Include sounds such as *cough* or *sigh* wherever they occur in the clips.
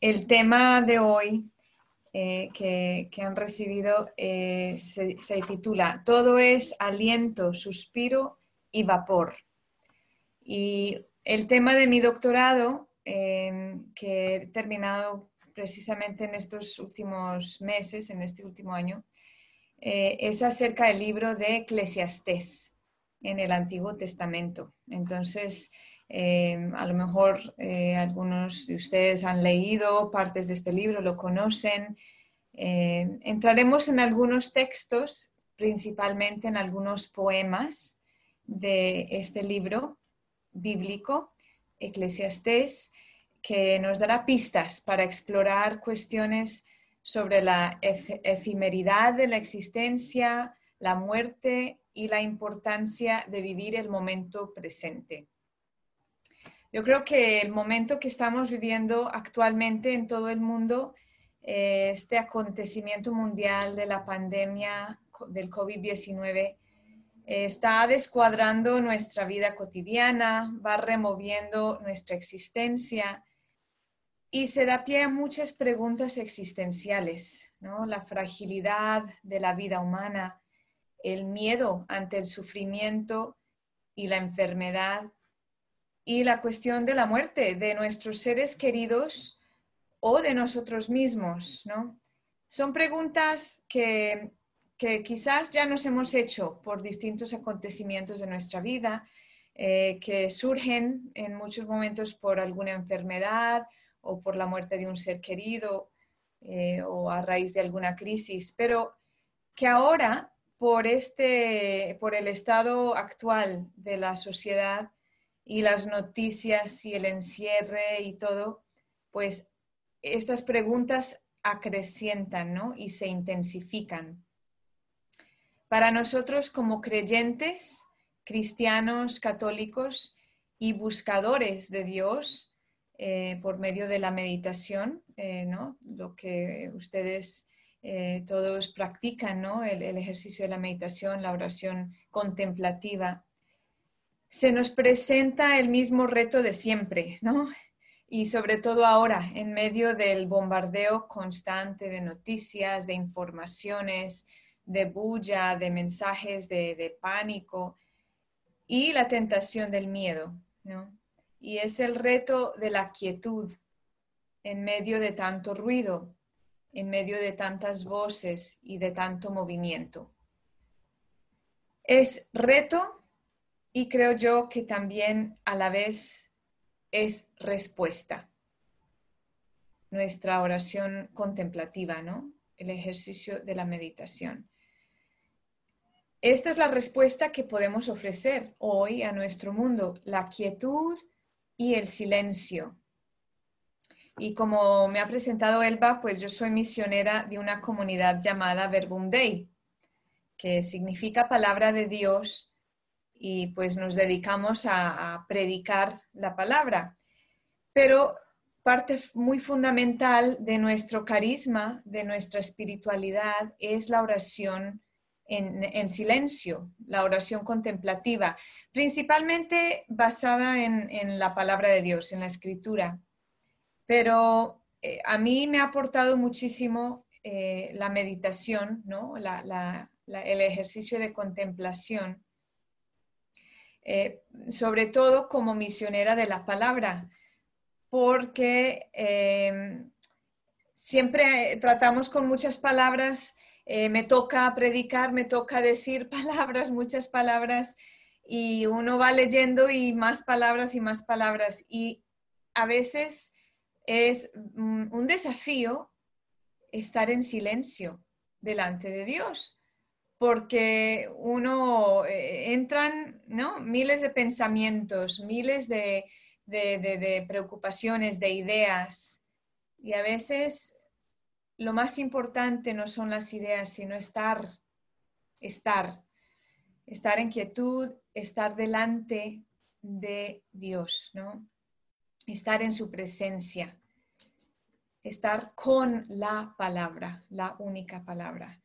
el tema de hoy eh, que, han recibido eh, se, titula Todo es aliento, suspiro y vapor. Y el tema de mi doctorado, em, que he terminado precisamente en estos últimos meses, en este último año, eh, es acerca del libro de Eclesiastés en el Antiguo Testamento. Entonces, eh, a lo mejor eh, algunos de ustedes han leído partes de este libro, lo conocen. entraremos en algunos textos, principalmente en algunos poemas de este libro bíblico, Eclesiastés, que nos dará pistas para explorar cuestiones sobre la efemeridad de la existencia, la muerte y la importancia de vivir el momento presente. Yo creo que el momento que estamos viviendo actualmente en todo el mundo, eh, este acontecimiento mundial de la pandemia del COVID-19, eh, está descuadrando nuestra vida cotidiana, va removiendo nuestra existencia y se da pie a muchas preguntas existenciales, ¿no? La fragilidad de la vida humana, el miedo ante el sufrimiento y la enfermedad y la cuestión de la muerte de nuestros seres queridos o de nosotros mismos, ¿no? Son preguntas que, que quizás ya nos hemos hecho por distintos acontecimientos de nuestra vida, eh, que surgen en muchos momentos por alguna enfermedad o por la muerte de un ser querido eh, o a raíz de alguna crisis, pero que ahora, por, este, por el estado actual de la sociedad y las noticias y el encierre y todo, pues estas preguntas acrecientan y se intensifican. Para nosotros como creyentes, cristianos, católicos y buscadores de Dios, eh, por medio de la meditación, eh, ¿no? lo que ustedes eh, todos practican, ¿no? El, ejercicio de la meditación, la oración contemplativa. Se nos presenta el mismo reto de siempre, ¿no? y sobre todo ahora, en medio del bombardeo constante de noticias, de informaciones, de bulla, de mensajes de, de pánico y la tentación del miedo. ¿no? y es el reto de la quietud en medio de tanto ruido, en medio de tantas voces y de tanto movimiento. Es reto y creo yo que también a la vez es respuesta. Nuestra oración contemplativa, ¿no? El ejercicio de la meditación. Esta es la respuesta que podemos ofrecer hoy a nuestro mundo, la quietud y el silencio. Y como me ha presentado Elba, pues yo soy misionera de una comunidad llamada Verbum que significa palabra de Dios, y pues nos dedicamos a, predicar la palabra. Pero parte muy fundamental de nuestro carisma, de nuestra espiritualidad, es la oración en, silencio, la oración contemplativa, principalmente basada en, la palabra de Dios, en la escritura. Pero eh, a mí me ha aportado muchísimo eh, la meditación, ¿no? el ejercicio de contemplación, eh, sobre todo como misionera de la palabra, porque siempre tratamos con muchas palabras eh, me toca predicar, me toca decir *laughs* palabras, muchas palabras, y uno va leyendo y más palabras y más palabras. Y a veces es un desafío estar en silencio delante de Dios, porque uno eh, entran ¿no? miles de pensamientos, miles de, de preocupaciones, de ideas, y a veces lo más importante no son las ideas, sino estar, estar, estar en quietud, estar delante de Dios, ¿no? Estar en su presencia, estar con la palabra, la única palabra.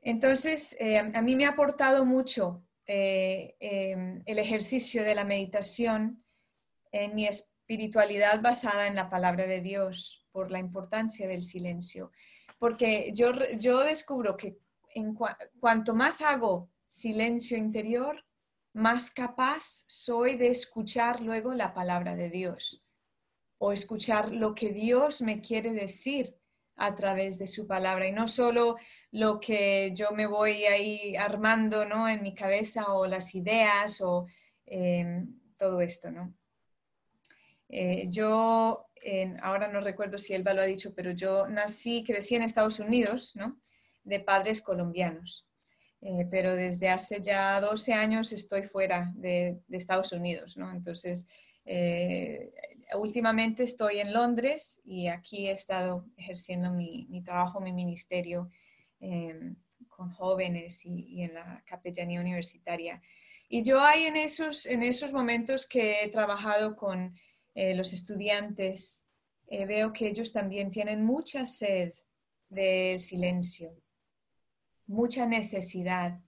Entonces, eh, a mí me ha aportado mucho eh, em, el ejercicio de la meditación en mi espiritualidad basada en la palabra de Dios, por la importancia del silencio. Porque yo, descubro que cuanto más hago silencio interior, más capaz soy de escuchar luego la palabra de Dios o escuchar lo que Dios me quiere decir a través de su palabra y no solo lo que yo me voy ahí armando ¿no? en mi cabeza o las ideas o em, todo esto. ¿no? Eh, yo, ahora no recuerdo si Elba lo ha dicho, pero yo nací, crecí en Estados Unidos, ¿no? de padres colombianos. Eh, pero desde hace ya 12 años estoy fuera de, Estados Unidos, ¿no? Entonces, eh, últimamente estoy en Londres y aquí he estado ejerciendo mi, trabajo, mi ministerio em, con jóvenes y, en la capellanía universitaria. Y yo hay en esos, en esos momentos que he trabajado con eh, los estudiantes, veo que ellos también tienen mucha sed del silencio, mucha necesidad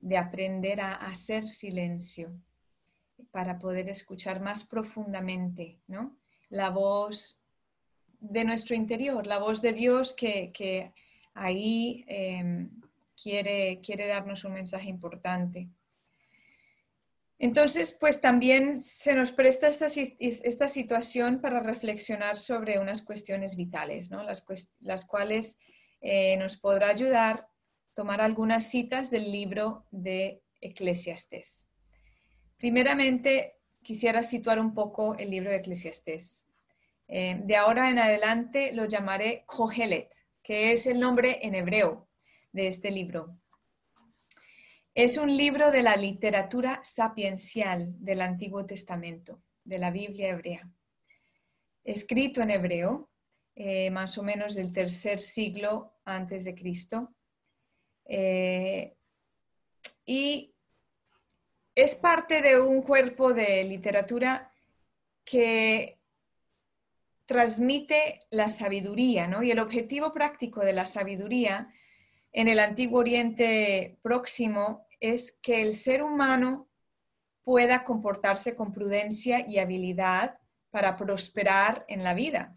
de aprender a hacer silencio para poder escuchar más profundamente ¿no? la voz de nuestro interior, la voz de Dios que, ahí em, quiere, quiere darnos un mensaje importante. Entonces, pues también se nos presta esta, esta situación para reflexionar sobre unas cuestiones vitales, ¿no? las, cuales eh, nos podrá ayudar tomar algunas citas del libro de Eclesiastés. Primeramente, quisiera situar un poco el libro de Eclesiastés. Eh, de ahora en adelante lo llamaré Kohelet, que es el nombre en hebreo de este libro. Es un libro de la literatura sapiencial del Antiguo Testamento, de la Biblia hebrea. Escrito en hebreo, eh, más o menos del tercer siglo antes de Cristo, eh, y es parte de un cuerpo de literatura que transmite la sabiduría, ¿no? Y el objetivo práctico de la sabiduría en el Antiguo Oriente Próximo es que el ser humano pueda comportarse con prudencia y habilidad para prosperar en la vida.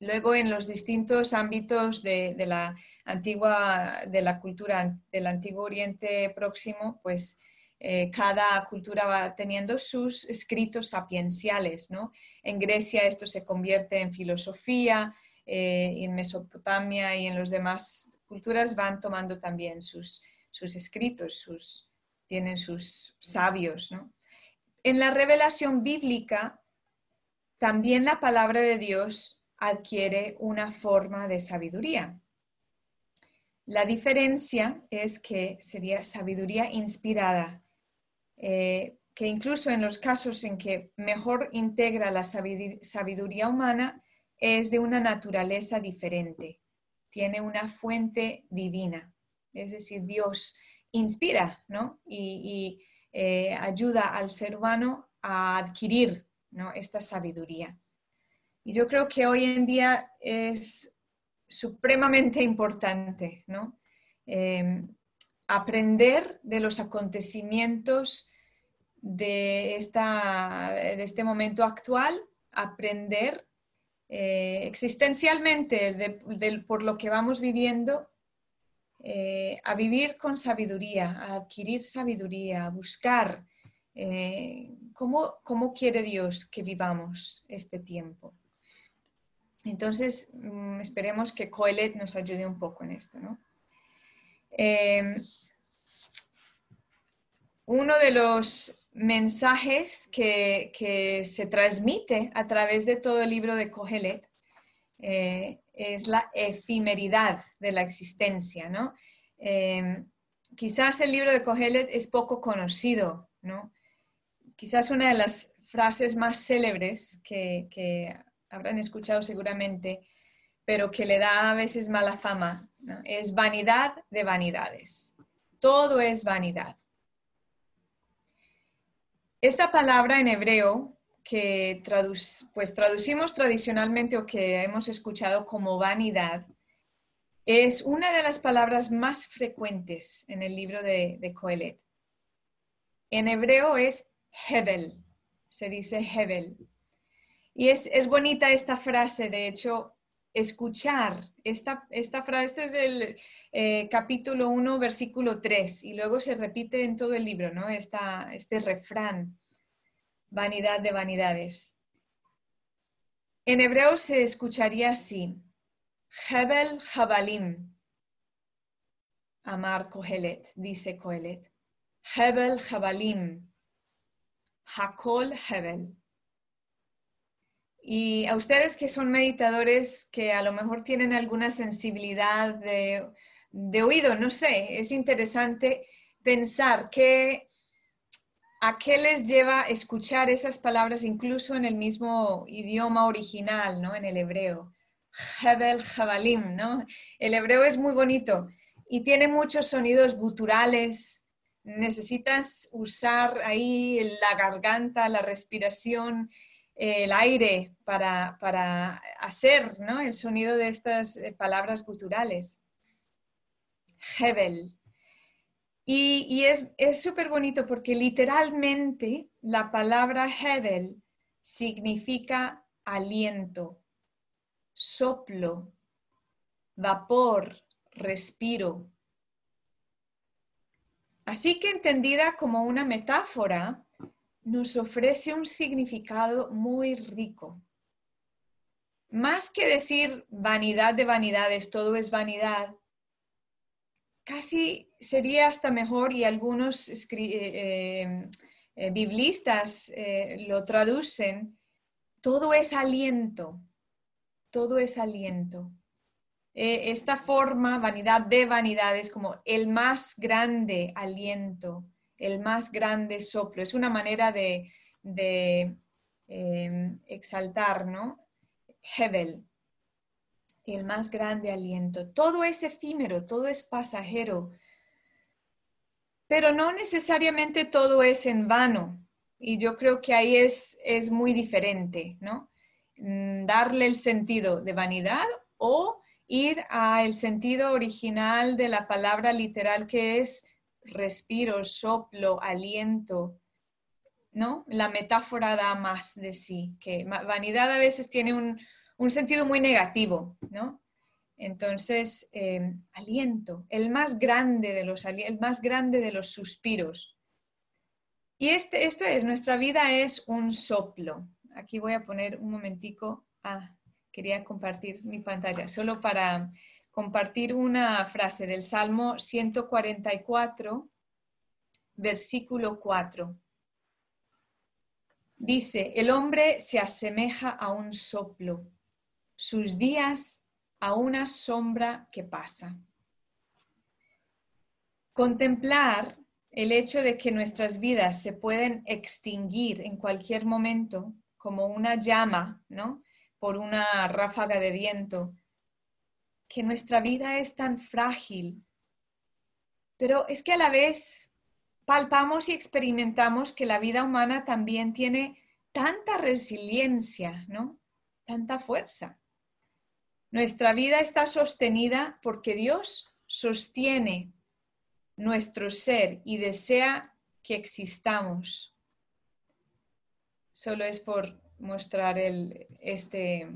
Luego, en los distintos ámbitos de, la antigua, de la cultura del Antiguo Oriente Próximo, pues eh, cada cultura va teniendo sus escritos sapienciales, ¿no? En Grecia esto se convierte en filosofía, eh, en Mesopotamia y en las demás culturas van tomando también sus, sus escritos, sus, tienen sus sabios, ¿no? En la revelación bíblica, también la palabra de Dios adquiere una forma de sabiduría. La diferencia es que sería sabiduría inspirada, eh, que incluso en los casos en que mejor integra la sabiduría humana es de una naturaleza diferente, tiene una fuente divina, es decir, Dios inspira ¿no? y, eh, ayuda al ser humano a adquirir ¿no? esta sabiduría. Y yo creo que hoy en día es supremamente importante, ¿no? Em, aprender de los acontecimientos de, esta, de este momento actual, aprender eh, existencialmente por lo que vamos viviendo, eh, a vivir con sabiduría, a adquirir sabiduría, a buscar eh, cómo, cómo quiere Dios que vivamos este tiempo. Entonces, mm, esperemos que Coelet nos ayude un poco en esto. Em, uno de los mensajes que, se transmite a través de todo el libro de Coelet eh, es la efemeridad de la existencia. Em, quizás el libro de Coelet es poco conocido. Quizás una de las frases más célebres que habrán escuchado seguramente, pero que le da a veces mala fama, es vanidad de vanidades. Todo es vanidad. Esta palabra en hebreo que pues traducimos tradicionalmente o que hemos escuchado como vanidad, es una de las palabras más frecuentes en el libro de, de Coelet. En hebreo es Hebel, se dice Hebel. Y es, es bonita esta frase, de hecho, escuchar. Esta, esta frase, este es el eh, capítulo 1, versículo 3, y luego se repite en todo el libro, ¿no? Este refrán, vanidad de vanidades. En hebreo se escucharía así, Hebel Jabalim, Amar Kohelet, dice Kohelet. Hebel Jabalim, Hakol Hebel. Y a ustedes que son meditadores, que a lo mejor tienen alguna sensibilidad de, oído, no sé, es interesante pensar que, a qué les lleva escuchar esas palabras incluso en el mismo idioma original, ¿no? En el hebreo. Hebel Jabalim, ¿no? El hebreo es muy bonito y tiene muchos sonidos guturales. Necesitas usar ahí la garganta, la respiración, el aire para, hacer el sonido de estas eh, palabras guturales. Hebel. Y, es súper bonito porque literalmente la palabra Hebel significa aliento, soplo, vapor, respiro. Así que entendida como una metáfora, nos ofrece un significado muy rico. Más que decir vanidad de vanidades, todo es vanidad, casi sería hasta mejor y algunos eh, eh, eh, biblistas lo traducen, todo es aliento, todo es aliento. esta forma, vanidad de vanidades, como el más grande aliento el más grande soplo. Es una manera de, em, exaltar, ¿no? Hebel, el más grande aliento. Todo es efímero, todo es pasajero, pero no necesariamente todo es en vano. Y yo creo que ahí es, es muy diferente, ¿no? Mm, darle el sentido de vanidad o ir al sentido original de la palabra literal que es respiro, soplo, aliento, ¿no? La metáfora da más de sí, que vanidad a veces tiene un, sentido muy negativo, ¿no? Entonces, em, aliento, el más grande de los, el más grande de los suspiros. Y este, esto es, nuestra vida es un soplo. Aquí voy a poner un momentico. Ah, quería compartir mi pantalla, solo para compartir una frase del Salmo 144, versículo 4. Dice, el hombre se asemeja a un soplo, sus días a una sombra que pasa. Contemplar el hecho de que nuestras vidas se pueden extinguir en cualquier momento como una llama, ¿no? Por una ráfaga de viento, que nuestra vida es tan frágil, pero es que a la vez palpamos y experimentamos que la vida humana también tiene tanta resiliencia, ¿no? Tanta fuerza. Nuestra vida está sostenida porque Dios sostiene nuestro ser y desea que existamos. Solo es por mostrar el, este,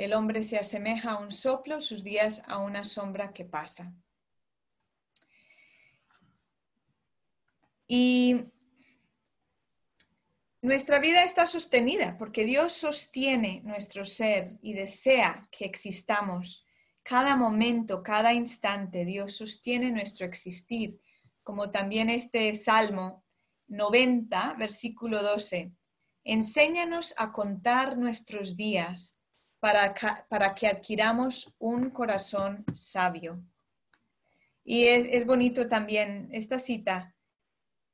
El hombre se asemeja a un soplo, sus días a una sombra que pasa. Y nuestra vida está sostenida porque Dios sostiene nuestro ser y desea que existamos. Cada momento, cada instante, Dios sostiene nuestro existir, como también este Salmo 90, versículo 12. Enséñanos a contar nuestros días para, que adquiramos un corazón sabio. Y es, bonito también esta cita,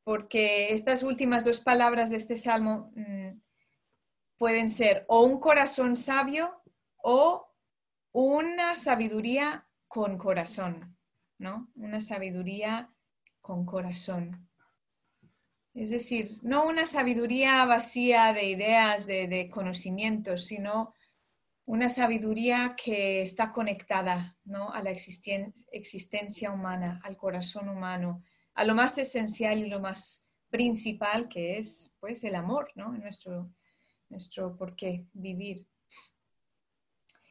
porque estas últimas dos palabras de este salmo mm, pueden ser o un corazón sabio o una sabiduría con corazón, ¿no? Una sabiduría con corazón. Es decir, no una sabiduría vacía de ideas, de, de conocimientos, sino una sabiduría que está conectada ¿no? a la existencia humana, al corazón humano, a lo más esencial y lo más principal que es pues el amor, ¿no? Nuestro, nuestro por qué vivir.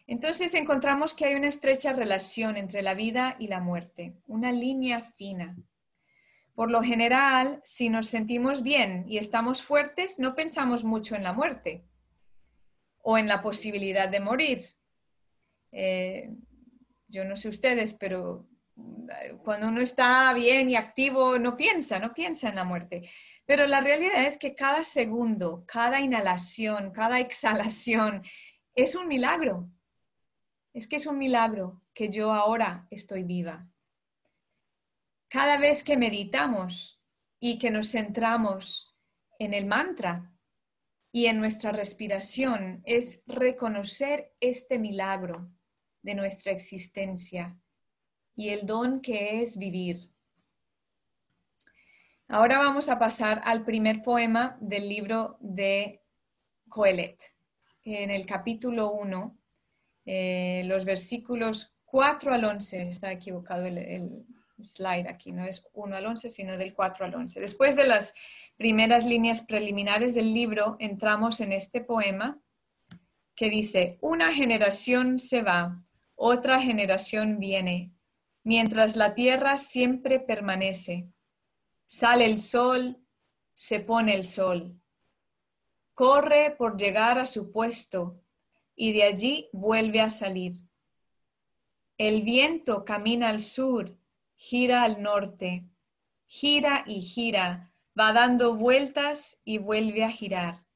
Entonces encontramos que hay una estrecha relación entre la vida y la muerte, una línea fina. Por lo general, si nos sentimos bien y estamos fuertes, no pensamos mucho en la muerte o en la posibilidad de morir. Eh, yo no sé ustedes, pero cuando uno está bien y activo, no piensa, no piensa en la muerte. Pero la realidad es que cada segundo, cada inhalación, cada exhalación es un milagro. Es que es un milagro que yo ahora estoy viva. Cada vez que meditamos y que nos centramos en el mantra y en nuestra respiración, es reconocer este milagro de nuestra existencia y el don que es vivir. Ahora vamos a pasar al primer poema del libro de Coelet. En el capítulo 1, eh, los versículos 4 al 11, está equivocado el, el, slide aquí, no es 1 al 11, sino del 4 al 11. Después de las primeras líneas preliminares del libro, entramos en este poema que dice, una generación se va, otra generación viene, mientras la tierra siempre permanece. Sale el sol, se pone el sol. Corre por llegar a su puesto y de allí vuelve a salir. El viento camina al sur, gira al norte, gira y gira, va dando vueltas y vuelve a girar.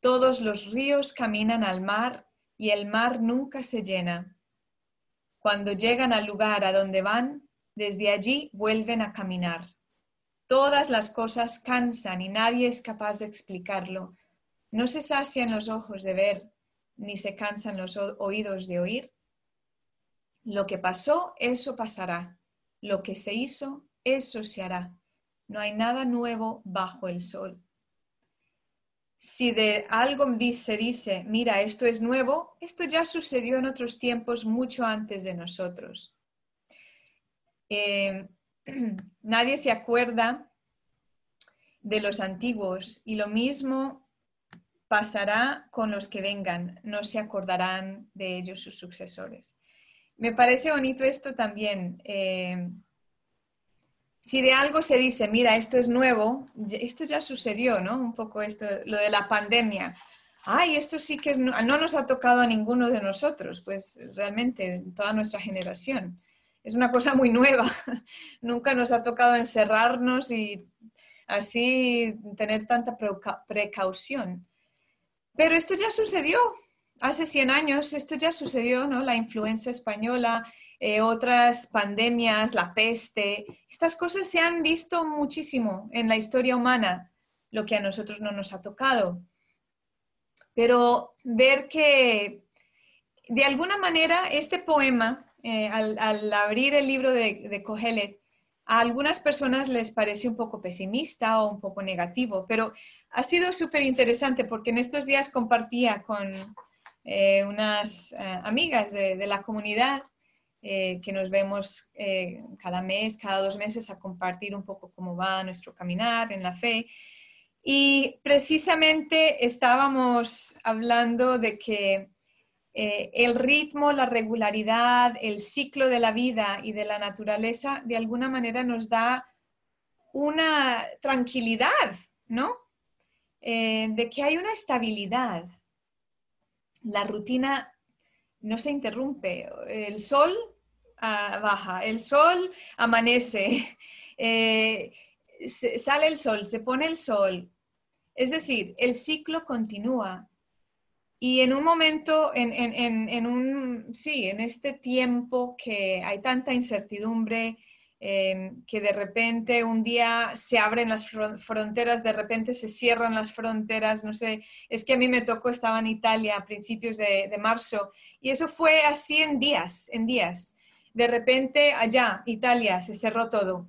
Todos los ríos caminan al mar y el mar nunca se llena. Cuando llegan al lugar a donde van, desde allí vuelven a caminar. Todas las cosas cansan y nadie es capaz de explicarlo. No se sacian los ojos de ver, ni se cansan los oídos de oír. Lo que pasó, eso pasará. Lo que se hizo, eso se hará. No hay nada nuevo bajo el sol si de algo se dice, mira, esto es nuevo, esto ya sucedió en otros tiempos mucho antes de nosotros. Eh, *clears throat* nadie se acuerda de los antiguos y lo mismo pasará con los que vengan, no se acordarán de ellos sus sucesores. Me parece bonito esto también. Eh, si de algo se dice, mira, esto es nuevo, esto ya sucedió, ¿no? Un poco esto, lo de la pandemia. Ay, esto sí que no, nos ha tocado a ninguno de nosotros, pues realmente toda nuestra generación. Es una cosa muy nueva. *laughs* Nunca nos ha tocado encerrarnos y así tener tanta precaución. Pero esto ya sucedió. Hace 100 años esto ya sucedió, ¿no? La influencia española, eh, otras pandemias, la peste, estas cosas se han visto muchísimo en la historia humana, lo que a nosotros no nos ha tocado. Pero ver que de alguna manera este poema, eh, al, abrir el libro de, de Kohelet, a algunas personas les parece un poco pesimista o un poco negativo, pero ha sido súper interesante porque en estos días compartía con eh, unas amigas de, la comunidad eh, que nos vemos eh, cada mes, cada dos meses a compartir un poco cómo va nuestro caminar en la fe. Y precisamente estábamos hablando de que eh, el ritmo, la regularidad, el ciclo de la vida y de la naturaleza de alguna manera nos da una tranquilidad, ¿no? de que hay una estabilidad. La rutina no se interrumpe. El sol ah, baja, el sol amanece, *laughs* eh, sale el sol, se pone el sol. Es decir, el ciclo continúa. Y en un momento, en, un, sí, en este tiempo que hay tanta incertidumbre, Em, que de repente un día se abren las fronteras, de repente se cierran las fronteras, no sé, es que a mí me tocó, estaba en Italia a principios de, marzo y eso fue así en días, en días. De repente allá, Italia, se cerró todo.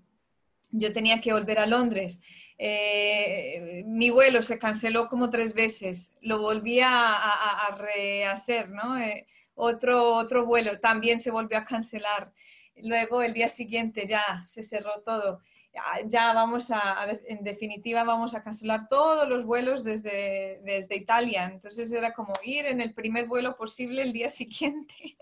Yo tenía que volver a Londres. Eh, mi vuelo se canceló como tres veces, lo volví a, rehacer, ¿no? Eh, otro, otro vuelo también se volvió a cancelar. Luego el día siguiente ya se cerró todo. ya vamos a, en definitiva, vamos a cancelar todos los vuelos desde, desde Italia. Entonces era como ir en el primer vuelo posible el día *laughs* siguiente.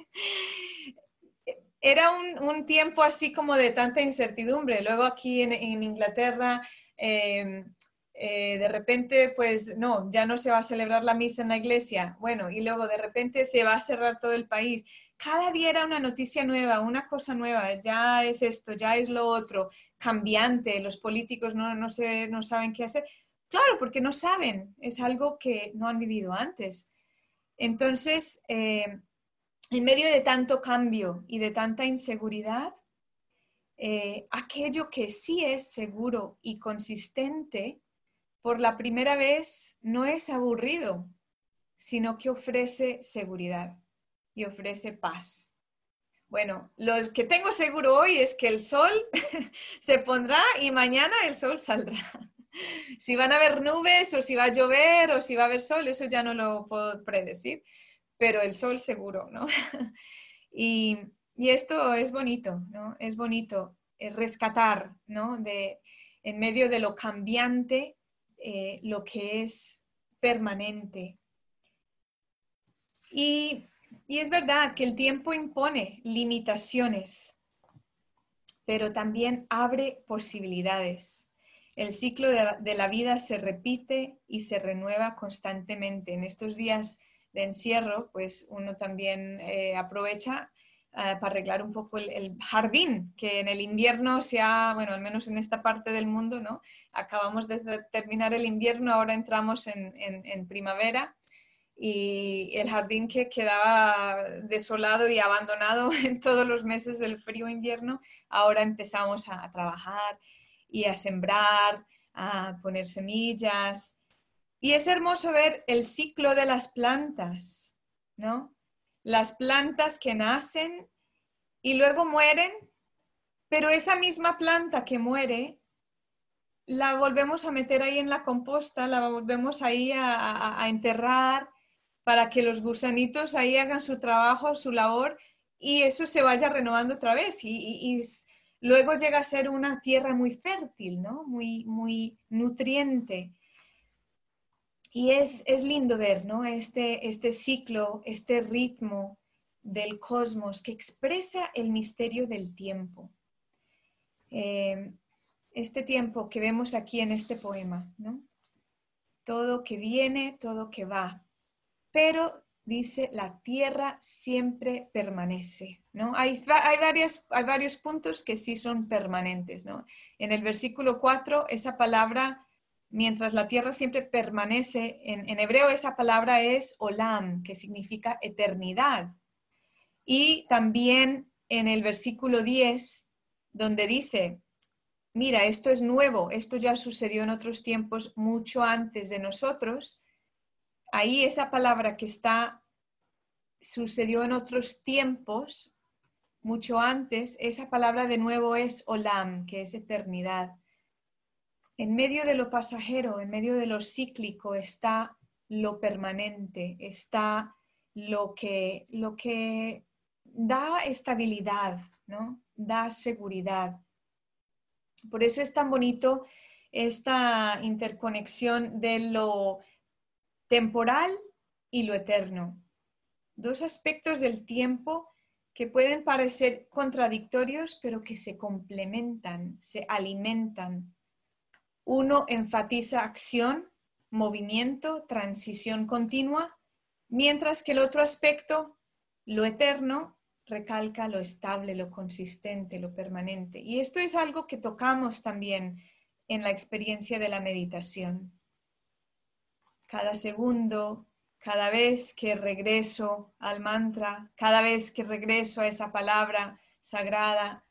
Era un, tiempo así como de tanta incertidumbre. Luego aquí en, Inglaterra, em, eh, de repente, pues no, ya no se va a celebrar la misa en la iglesia. Bueno, y luego de repente se va a cerrar todo el país cada día era una noticia nueva, una cosa nueva, ya es esto, ya es lo otro, cambiante, los políticos no, no, no saben qué hacer. Claro, porque no saben, es algo que no han vivido antes. Entonces, eh, en medio de tanto cambio y de tanta inseguridad, eh, aquello que sí es seguro y consistente, por la primera vez no es aburrido, sino que ofrece seguridad y ofrece paz. Bueno, lo que tengo seguro hoy es que el sol *laughs* se pondrá y mañana el sol saldrá. *laughs* Si van a haber nubes o si va a llover o si va a haber sol, eso ya no lo puedo predecir, pero el sol seguro, ¿no? *laughs* Y, esto es bonito, ¿no? Es bonito eh, rescatar, ¿no? De, en medio de lo cambiante, eh, lo que es permanente. Y y es verdad que el tiempo impone limitaciones, pero también abre posibilidades. El ciclo de, la vida se repite y se renueva constantemente. En estos días de encierro, pues uno también eh, aprovecha eh, para arreglar un poco el, jardín, que en el invierno se bueno, al menos en esta parte del mundo, ¿no? Acabamos de terminar el invierno, ahora entramos en primavera y el jardín que quedaba desolado y abandonado *laughs* en todos los meses del frío invierno, ahora empezamos a, trabajar y a sembrar, a poner semillas. Y es hermoso ver el ciclo de las plantas, ¿no? Las plantas que nacen y luego mueren, pero esa misma planta que muere, la volvemos a meter ahí en la composta, la volvemos ahí a enterrar para que los gusanitos ahí hagan su trabajo, su labor y eso se vaya renovando otra vez y, luego llega a ser una tierra muy fértil, ¿no? Muy, muy nutriente. Y es, lindo ver, ¿no? Este, este ciclo, este ritmo del cosmos que expresa el misterio del tiempo. Eh, este tiempo que vemos aquí en este poema, ¿no? Todo que viene, todo que va, pero dice la tierra siempre permanece. ¿no? Hay, hay, hay varios puntos que sí son permanentes. ¿no? En el versículo 4, esa palabra, mientras la tierra siempre permanece, en, en hebreo esa palabra es olam, que significa eternidad. Y también en el versículo 10, donde dice, mira, esto es nuevo, esto ya sucedió en otros tiempos mucho antes de nosotros, ahí esa palabra que está, sucedió en otros tiempos, mucho antes, esa palabra de nuevo es olam, que es eternidad. En medio de lo pasajero, en medio de lo cíclico está lo permanente, está lo que, lo que da estabilidad, ¿no? da seguridad. Por eso es tan bonito esta interconexión de lo temporal y lo eterno. Dos aspectos del tiempo que pueden parecer contradictorios, pero que se complementan, se alimentan. Uno enfatiza acción, movimiento, transición continua, mientras que el otro aspecto, lo eterno, recalca lo estable, lo consistente, lo permanente. Y esto es algo que tocamos también en la experiencia de la meditación cada segundo, cada vez que regreso al mantra, cada vez que regreso a esa palabra sagrada,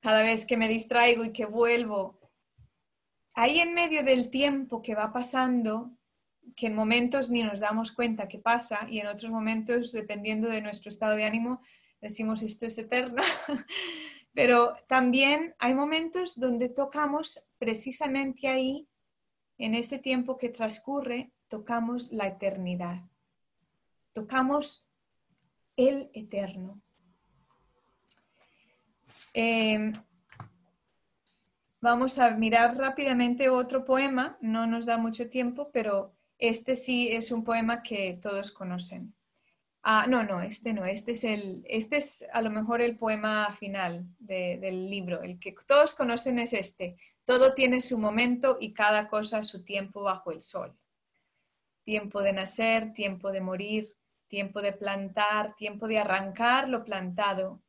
cada vez que me distraigo y que vuelvo, ahí en medio del tiempo que va pasando, que en momentos ni nos damos cuenta que pasa y en otros momentos, dependiendo de nuestro estado de ánimo, decimos esto es eterno. *laughs* Pero también hay momentos donde tocamos precisamente ahí, en ese tiempo que transcurre, tocamos la eternidad, tocamos el eterno. Em, vamos a mirar rápidamente otro poema, no nos da mucho tiempo, pero este sí es un poema que todos conocen. Ah, no, no, este no, este es, el, este es a lo mejor el poema final del libro, el que todos conocen es este. Todo tiene su momento y cada cosa su tiempo bajo el sol. Tiempo de nacer, tiempo de morir, tiempo de plantar, tiempo de arrancar lo plantado.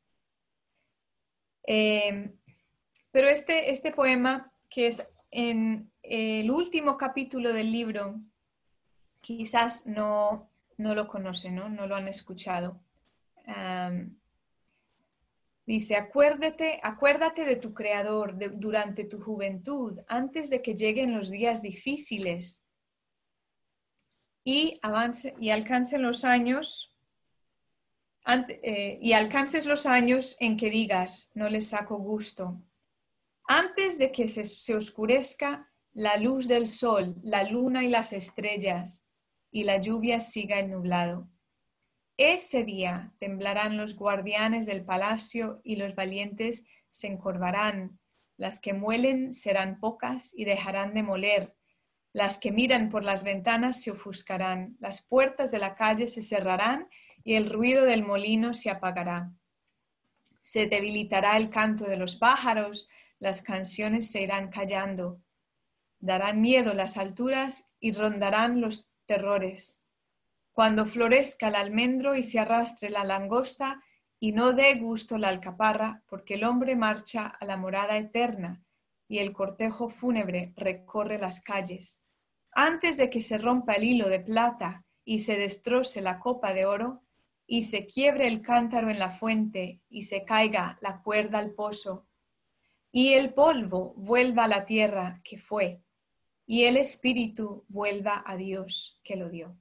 Em, pero este, este poema, que es en el último capítulo del libro, quizás no, no lo conocen, ¿no? no lo han escuchado. dice, acuérdate, acuérdate de tu creador durante tu juventud, antes de que lleguen los días difíciles y, avance, y alcancen los años, eh, y alcances los años en que digas, no les saco gusto. Antes de que se, oscurezca la luz del sol, la luna y las estrellas, y la lluvia siga el nublado. Ese día temblarán los guardianes del palacio y los valientes se encorvarán. Las que muelen serán pocas y dejarán de moler. Las que miran por las ventanas se ofuscarán. Las puertas de la calle se cerrarán y el ruido del molino se apagará. Se debilitará el canto de los pájaros, las canciones se irán callando. Darán miedo las alturas y rondarán los terrores. Cuando florezca el almendro y se arrastre la langosta y no dé gusto la alcaparra, porque el hombre marcha a la morada eterna y el cortejo fúnebre recorre las calles. Antes de que se rompa el hilo de plata y se destroce la copa de oro, y se quiebre el cántaro en la fuente y se caiga la cuerda al pozo, y el polvo vuelva a la tierra que fue, y el espíritu vuelva a Dios que lo dio.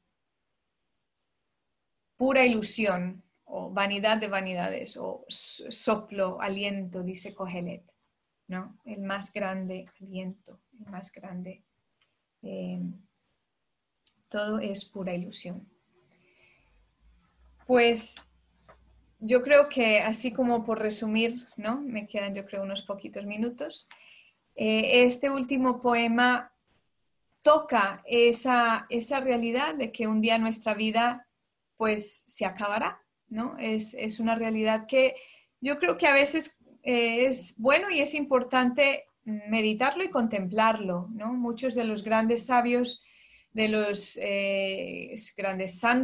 Pura ilusión o vanidad de vanidades o soplo, aliento, dice Cogelet, El más grande aliento, el más grande. Eh, todo es pura ilusión. Pues yo creo que así como por resumir, ¿no? Me quedan yo creo unos poquitos minutos. Eh, este último poema toca esa, esa realidad de que un día nuestra vida pues se acabará, ¿no? Es, una realidad que yo creo que a veces eh, es bueno y es importante meditarlo y contemplarlo, ¿no? Muchos de los grandes sabios, de los eh, grandes santos,